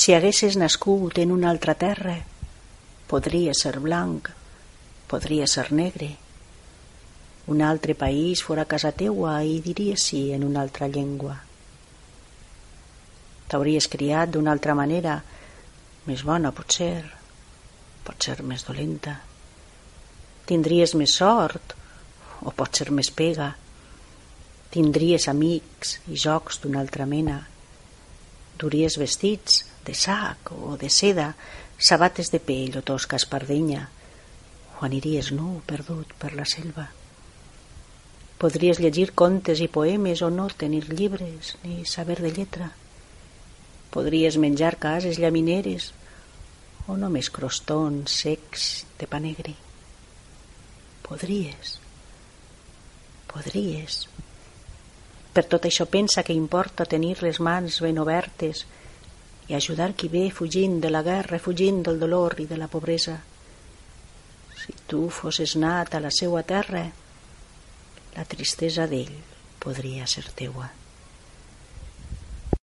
Si haguessis nascut en una altra terra, podria ser blanc, podria ser negre. Un altre país fora casa teua i diries sí en una altra llengua. T'hauries criat d'una altra manera, més bona potser, potser més dolenta. Tindries més sort o potser més pega. Tindries amics i jocs d'una altra mena. Duries vestits de sac o de seda, sabates de pell o tosca espardenya, o aniries nu, perdut per la selva. Podries llegir contes i poemes o no tenir llibres ni saber de lletra. Podries menjar cases llamineres o només crostons secs de pa negre. Podries, podries. Per tot això pensa que importa tenir les mans ben obertes i ajudar qui ve fugint de la guerra, fugint del dolor i de la pobresa. Si tu fosses nat a la seua terra, la tristesa d'ell podria ser teua.